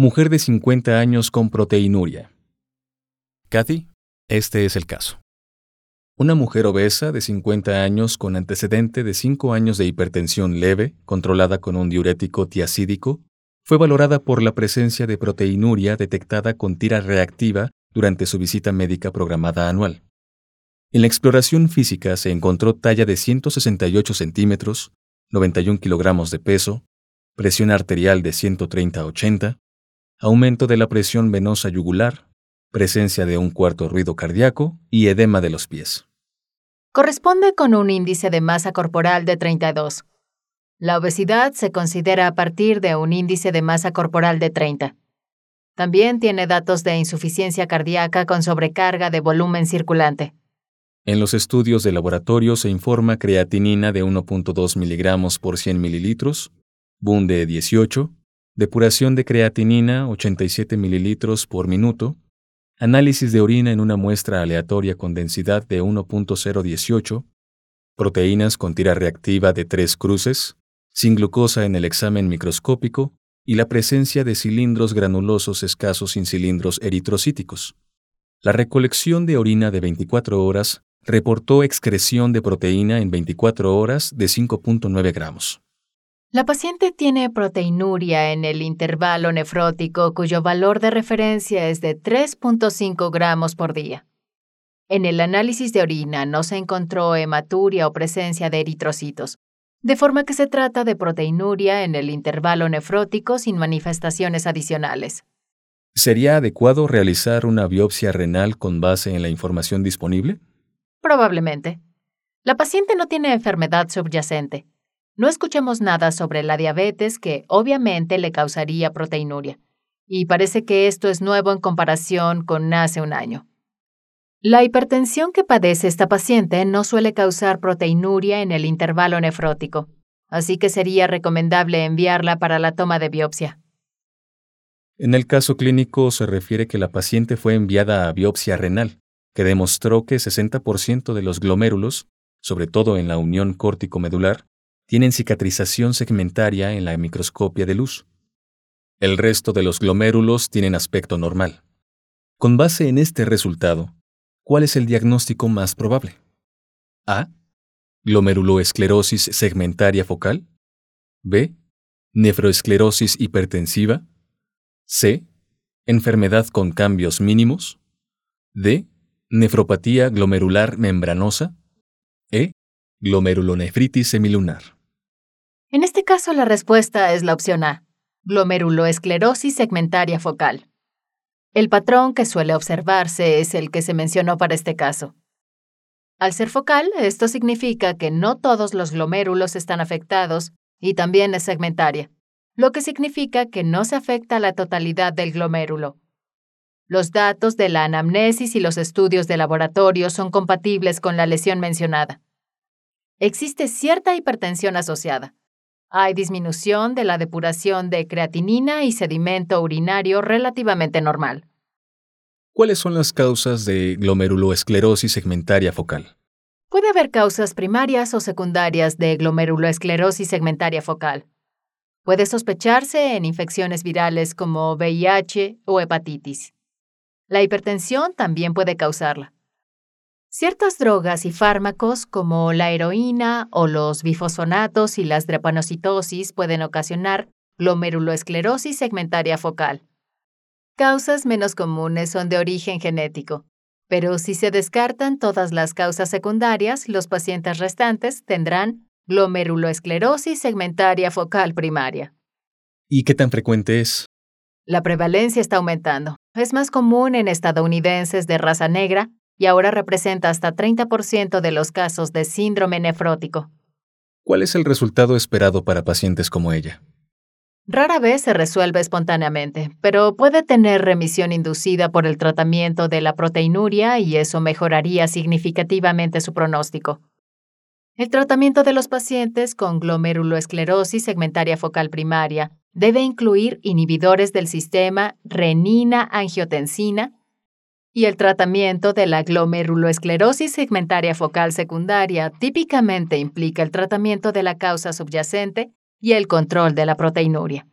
Mujer de 50 años con proteinuria. Kathy, este es el caso. Una mujer obesa de 50 años con antecedente de 5 años de hipertensión leve, controlada con un diurético tiacídico, fue valorada por la presencia de proteinuria detectada con tira reactiva durante su visita médica programada anual. En la exploración física se encontró talla de 168 centímetros, 91 kilogramos de peso, presión arterial de 130-80, aumento de la presión venosa yugular, presencia de un cuarto ruido cardíaco y edema de los pies. Corresponde con un índice de masa corporal de 32. La obesidad se considera a partir de un índice de masa corporal de 30. También tiene datos de insuficiencia cardíaca con sobrecarga de volumen circulante. En los estudios de laboratorio se informa creatinina de 1.2 miligramos por 100 mililitros, BUN de 18, depuración de creatinina 87 mililitros por minuto, análisis de orina en una muestra aleatoria con densidad de 1.018, proteínas con tira reactiva de tres cruces, sin glucosa en el examen microscópico y la presencia de cilindros granulosos escasos sin cilindros eritrocíticos. La recolección de orina de 24 horas reportó excreción de proteína en 24 horas de 5.9 gramos. La paciente tiene proteinuria en el intervalo nefrótico cuyo valor de referencia es de 3.5 gramos por día. En el análisis de orina no se encontró hematuria o presencia de eritrocitos, de forma que se trata de proteinuria en el intervalo nefrótico sin manifestaciones adicionales. ¿Sería adecuado realizar una biopsia renal con base en la información disponible? Probablemente. La paciente no tiene enfermedad subyacente no escuchamos nada sobre la diabetes que obviamente le causaría proteinuria, y parece que esto es nuevo en comparación con hace un año. La hipertensión que padece esta paciente no suele causar proteinuria en el intervalo nefrótico, así que sería recomendable enviarla para la toma de biopsia. En el caso clínico se refiere que la paciente fue enviada a biopsia renal, que demostró que 60% de los glomérulos, sobre todo en la unión córtico-medular, tienen cicatrización segmentaria en la microscopia de luz. El resto de los glomérulos tienen aspecto normal. Con base en este resultado, ¿cuál es el diagnóstico más probable? A. Glomeruloesclerosis segmentaria focal. B. Nefroesclerosis hipertensiva. C. Enfermedad con cambios mínimos. D. Nefropatía glomerular membranosa. E. Glomerulonefritis semilunar. En este caso, la respuesta es la opción A, glomeruloesclerosis segmentaria focal. El patrón que suele observarse es el que se mencionó para este caso. Al ser focal, esto significa que no todos los glomérulos están afectados y también es segmentaria, lo que significa que no se afecta la totalidad del glomérulo. Los datos de la anamnesis y los estudios de laboratorio son compatibles con la lesión mencionada. Existe cierta hipertensión asociada, hay disminución de la depuración de creatinina y sedimento urinario relativamente normal. ¿Cuáles son las causas de glomeruloesclerosis segmentaria focal? Puede haber causas primarias o secundarias de glomeruloesclerosis segmentaria focal. Puede sospecharse en infecciones virales como VIH o hepatitis. La hipertensión también puede causarla. Ciertas drogas y fármacos como la heroína o los bifosfonatos y las drepanocitosis pueden ocasionar glomeruloesclerosis segmentaria focal. Causas menos comunes son de origen genético, pero si se descartan todas las causas secundarias, los pacientes restantes tendrán glomeruloesclerosis segmentaria focal primaria. ¿Y qué tan frecuente es? La prevalencia está aumentando. Es más común en estadounidenses de raza negra y ahora representa hasta 30% de los casos de síndrome nefrótico. ¿Cuál es el resultado esperado para pacientes como ella? Rara vez se resuelve espontáneamente, pero puede tener remisión inducida por el tratamiento de la proteinuria y eso mejoraría significativamente su pronóstico. El tratamiento de los pacientes con glomeruloesclerosis segmentaria focal primaria debe incluir inhibidores del sistema renina-angiotensina y el tratamiento de la glomeruloesclerosis segmentaria focal secundaria típicamente implica el tratamiento de la causa subyacente y el control de la proteinuria.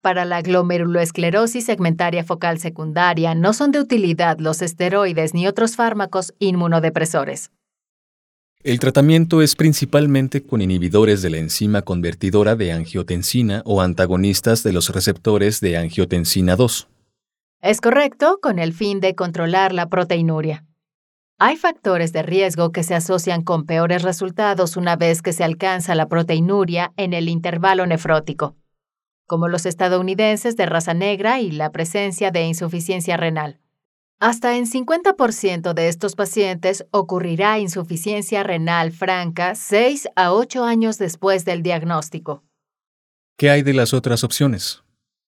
Para la glomeruloesclerosis segmentaria focal secundaria no son de utilidad los esteroides ni otros fármacos inmunodepresores. El tratamiento es principalmente con inhibidores de la enzima convertidora de angiotensina o antagonistas de los receptores de angiotensina 2. Es correcto, con el fin de controlar la proteinuria. Hay factores de riesgo que se asocian con peores resultados una vez que se alcanza la proteinuria en el intervalo nefrótico, como los estadounidenses de raza negra y la presencia de insuficiencia renal. Hasta en 50% de estos pacientes ocurrirá insuficiencia renal franca 6 a 8 años después del diagnóstico. ¿Qué hay de las otras opciones?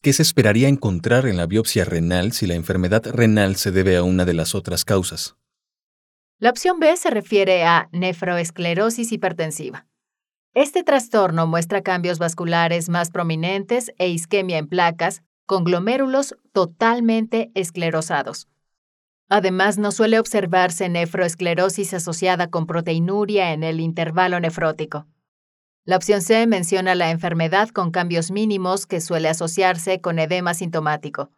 ¿Qué se esperaría encontrar en la biopsia renal si la enfermedad renal se debe a una de las otras causas? La opción B se refiere a nefroesclerosis hipertensiva. Este trastorno muestra cambios vasculares más prominentes e isquemia en placas con glomérulos totalmente esclerosados. Además, no suele observarse nefroesclerosis asociada con proteinuria en el intervalo nefrótico. La opción C menciona la enfermedad con cambios mínimos que suele asociarse con edema sintomático,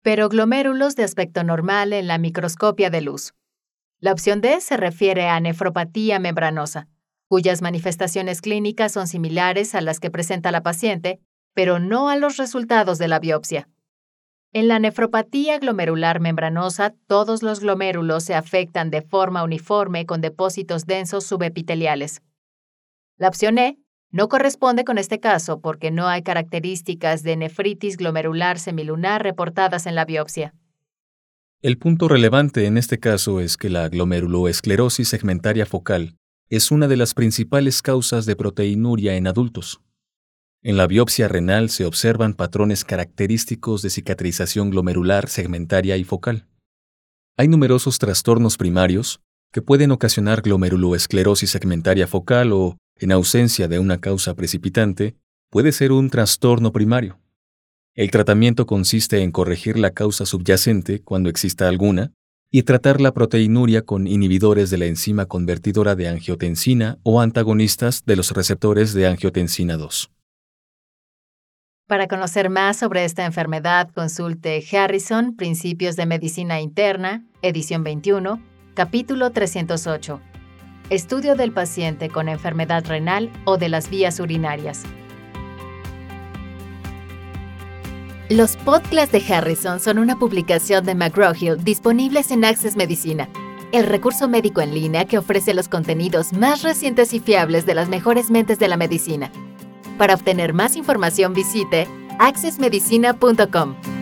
pero glomérulos de aspecto normal en la microscopia de luz. La opción D se refiere a nefropatía membranosa, cuyas manifestaciones clínicas son similares a las que presenta la paciente, pero no a los resultados de la biopsia. En la nefropatía glomerular membranosa, todos los glomérulos se afectan de forma uniforme con depósitos densos subepiteliales. La opción E no corresponde con este caso porque no hay características de nefritis glomerular semilunar reportadas en la biopsia. El punto relevante en este caso es que la glomeruloesclerosis segmentaria focal es una de las principales causas de proteinuria en adultos. En la biopsia renal se observan patrones característicos de cicatrización glomerular segmentaria y focal. Hay numerosos trastornos primarios que pueden ocasionar glomeruloesclerosis segmentaria focal o, en ausencia de una causa precipitante, puede ser un trastorno primario. El tratamiento consiste en corregir la causa subyacente cuando exista alguna y tratar la proteinuria con inhibidores de la enzima convertidora de angiotensina o antagonistas de los receptores de angiotensina 2. Para conocer más sobre esta enfermedad, consulte Harrison, Principios de Medicina Interna, edición 21, capítulo 308. Estudio del paciente con enfermedad renal o de las vías urinarias. Los podcasts de Harrison son una publicación de McGraw-Hill disponibles en Access Medicina, el recurso médico en línea que ofrece los contenidos más recientes y fiables de las mejores mentes de la medicina. Para obtener más información visite accessmedicina.com.